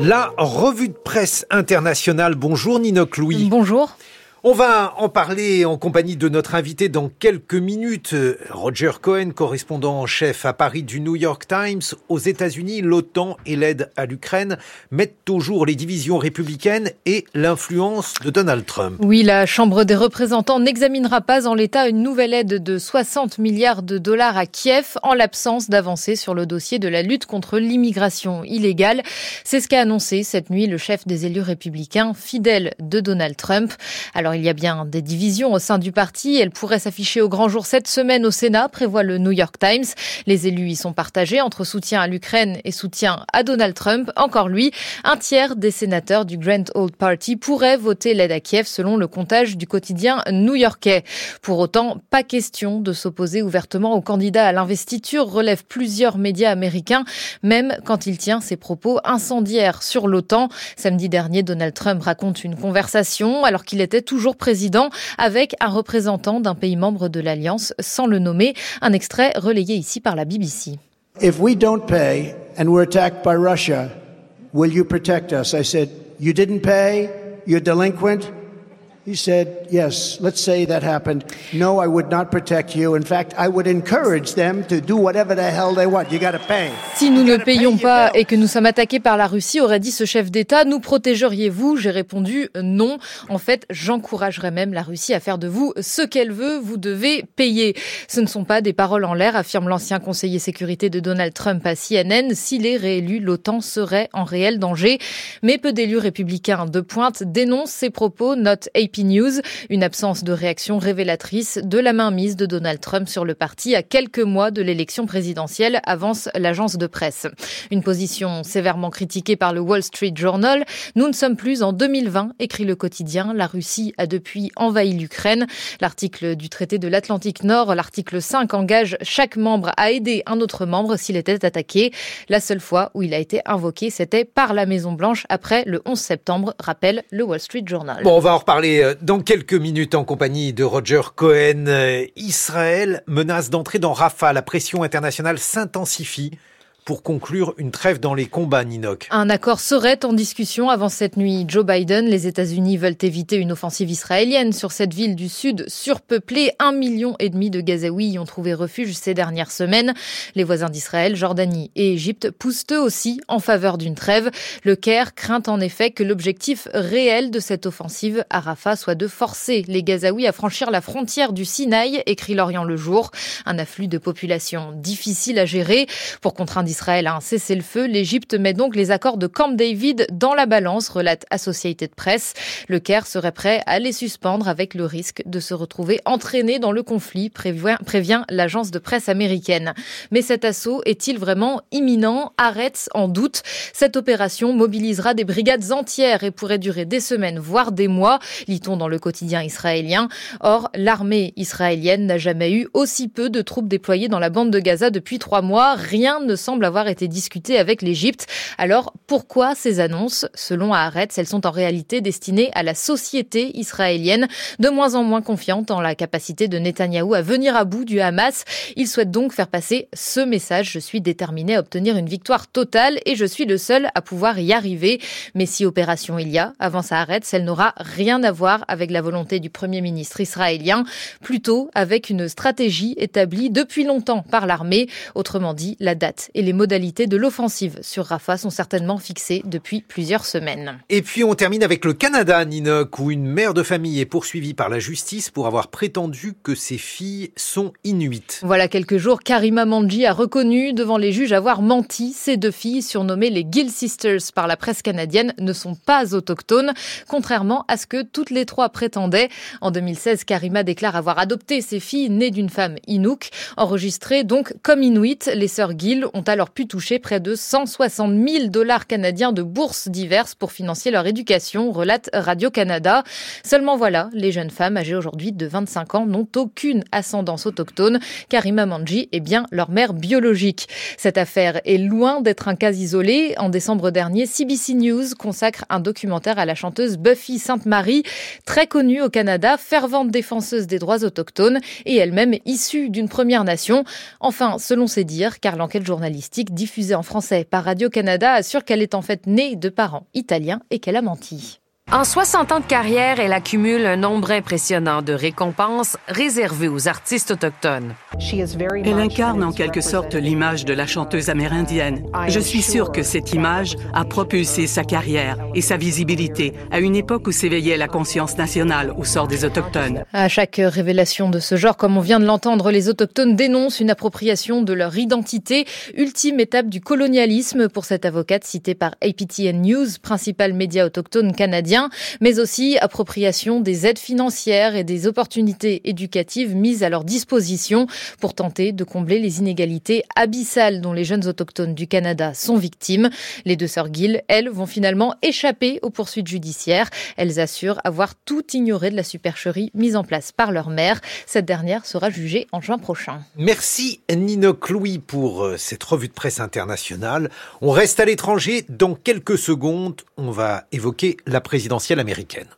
La revue de presse internationale. Bonjour Ninoc Louis. Bonjour. On va en parler en compagnie de notre invité dans quelques minutes. Roger Cohen, correspondant en chef à Paris du New York Times. Aux États-Unis, l'OTAN et l'aide à l'Ukraine mettent au jour les divisions républicaines et l'influence de Donald Trump. Oui, la Chambre des représentants n'examinera pas en l'état une nouvelle aide de 60 milliards de dollars à Kiev en l'absence d'avancées sur le dossier de la lutte contre l'immigration illégale. C'est ce qu'a annoncé cette nuit le chef des élus républicains fidèle de Donald Trump. Alors il y a bien des divisions au sein du parti. Elles pourraient s'afficher au grand jour cette semaine au Sénat, prévoit le New York Times. Les élus y sont partagés entre soutien à l'Ukraine et soutien à Donald Trump. Encore lui, un tiers des sénateurs du Grand Old Party pourraient voter l'aide à Kiev selon le comptage du quotidien new-yorkais. Pour autant, pas question de s'opposer ouvertement au candidat à l'investiture, relèvent plusieurs médias américains, même quand il tient ses propos incendiaires sur l'OTAN. Samedi dernier, Donald Trump raconte une conversation alors qu'il était toujours toujours président, avec un représentant d'un pays membre de l'Alliance, sans le nommer. Un extrait relayé ici par la BBC. If we don't pay and we're attacked by Russia, will you protect us? I said, you didn't pay, you're delinquent, He said, Yes, let's say that happened. No, I would not protect you. In fact, I would encourage them to do whatever the hell they want. You gotta pay. Si nous ne payons pas et que nous sommes attaqués par la Russie, aurait dit ce chef d'État, nous protégeriez-vous? J'ai répondu non. En fait, j'encouragerais même la Russie à faire de vous ce qu'elle veut. Vous devez payer. Ce ne sont pas des paroles en l'air, affirme l'ancien conseiller sécurité de Donald Trump à CNN. S'il est réélu, l'OTAN serait en réel danger. Mais peu d'élus républicains de pointe dénoncent ces propos, note AP News, une absence de réaction révélatrice de la mainmise de Donald Trump sur le parti à quelques mois de l'élection présidentielle, avance l'agence de presse. Une position sévèrement critiquée par le Wall Street Journal. Nous ne sommes plus en 2020, écrit le quotidien. La Russie a depuis envahi l'Ukraine. L'article du traité de l'Atlantique Nord, l'article 5, engage chaque membre à aider un autre membre s'il était attaqué. La seule fois où il a été invoqué, c'était par la Maison Blanche après le 11 septembre, rappelle le Wall Street Journal. Bon, on va en reparler euh, dans quelques minutes en compagnie de Roger Cohen. Israël menace d'entrer dans Rafah. La pression internationale s'intensifie pour conclure une trêve dans les combats, Ninoc. Un accord serait en discussion avant cette nuit. Joe Biden, les États-Unis veulent éviter une offensive israélienne sur cette ville du sud surpeuplée. Un million et demi de Gazaouis y ont trouvé refuge ces dernières semaines. Les voisins d'Israël, Jordanie et Égypte poussent eux aussi en faveur d'une trêve. Le Caire craint en effet que l'objectif réel de cette offensive à Rafah soit de forcer les Gazaouis à franchir la frontière du Sinaï, écrit Lorient le jour. Un afflux de population difficile à gérer. Pour contraindre Israël a un cessez-le-feu. L'Égypte met donc les accords de Camp David dans la balance, relate Associated Press. Le Caire serait prêt à les suspendre avec le risque de se retrouver entraîné dans le conflit, prévient, l'agence de presse américaine. Mais cet assaut est-il vraiment imminent? Arrête en doute. Cette opération mobilisera des brigades entières et pourrait durer des semaines, voire des mois, lit-on dans le quotidien israélien. Or, l'armée israélienne n'a jamais eu aussi peu de troupes déployées dans la bande de Gaza depuis trois mois. Rien ne semble avoir été discuté avec l'Égypte. Alors pourquoi ces annonces? Selon Haaretz, elles sont en réalité destinées à la société israélienne, de moins en moins confiante en la capacité de Netanyahou à venir à bout du Hamas. Il souhaite donc faire passer ce message. Je suis déterminé à obtenir une victoire totale et je suis le seul à pouvoir y arriver. Mais si opération il y a, avant Haaretz, elle n'aura rien à voir avec la volonté du Premier ministre israélien, plutôt avec une stratégie établie depuis longtemps par l'armée. Autrement dit, la date et les modalités de l'offensive sur Rafah sont certainement fixées depuis plusieurs semaines. Et puis on termine avec le Canada, Ninoc, où une mère de famille est poursuivie par la justice pour avoir prétendu que ses filles sont inuites. Voilà quelques jours, Karima Manji a reconnu devant les juges avoir menti. Ses deux filles, surnommées les Gill Sisters par la presse canadienne, ne sont pas autochtones, contrairement à ce que toutes les trois prétendaient. En 2016, Karima déclare avoir adopté ses filles nées d'une femme Inuk, enregistrées donc comme Inuit. Les sœurs Gill ont alors pu toucher près de 160 000 dollars canadiens de bourses diverses pour financer leur éducation, relate Radio-Canada. Seulement voilà, les jeunes femmes âgées aujourd'hui de 25 ans n'ont aucune ascendance autochtone. Karima Manji est bien leur mère biologique. Cette affaire est loin d'être un cas isolé. En décembre dernier, CBC News consacre un documentaire à la chanteuse Buffy Sainte-Marie, très connue au Canada, fervente défenseuse des droits autochtones et elle-même issue d'une Première Nation. Enfin, selon ses dires, car l'enquête journalistique diffusée en français par Radio-Canada assure qu'elle est en fait née de parents italiens et qu'elle a menti. En 60 ans de carrière, elle accumule un nombre impressionnant de récompenses réservées aux artistes autochtones. Elle incarne en quelque sorte l'image de la chanteuse amérindienne. Je suis sûre que cette image a propulsé sa carrière et sa visibilité à une époque où s'éveillait la conscience nationale au sort des Autochtones. À chaque révélation de ce genre, comme on vient de l'entendre, les Autochtones dénoncent une appropriation de leur identité, ultime étape du colonialisme pour cette avocate citée par APTN News, principal média autochtone canadien mais aussi appropriation des aides financières et des opportunités éducatives mises à leur disposition pour tenter de combler les inégalités abyssales dont les jeunes autochtones du Canada sont victimes. Les deux sœurs Gill, elles, vont finalement échapper aux poursuites judiciaires. Elles assurent avoir tout ignoré de la supercherie mise en place par leur mère. Cette dernière sera jugée en juin prochain. Merci Nino Louis pour euh, cette revue de presse internationale. On reste à l'étranger. Dans quelques secondes, on va évoquer la présidence présidentielle américaine.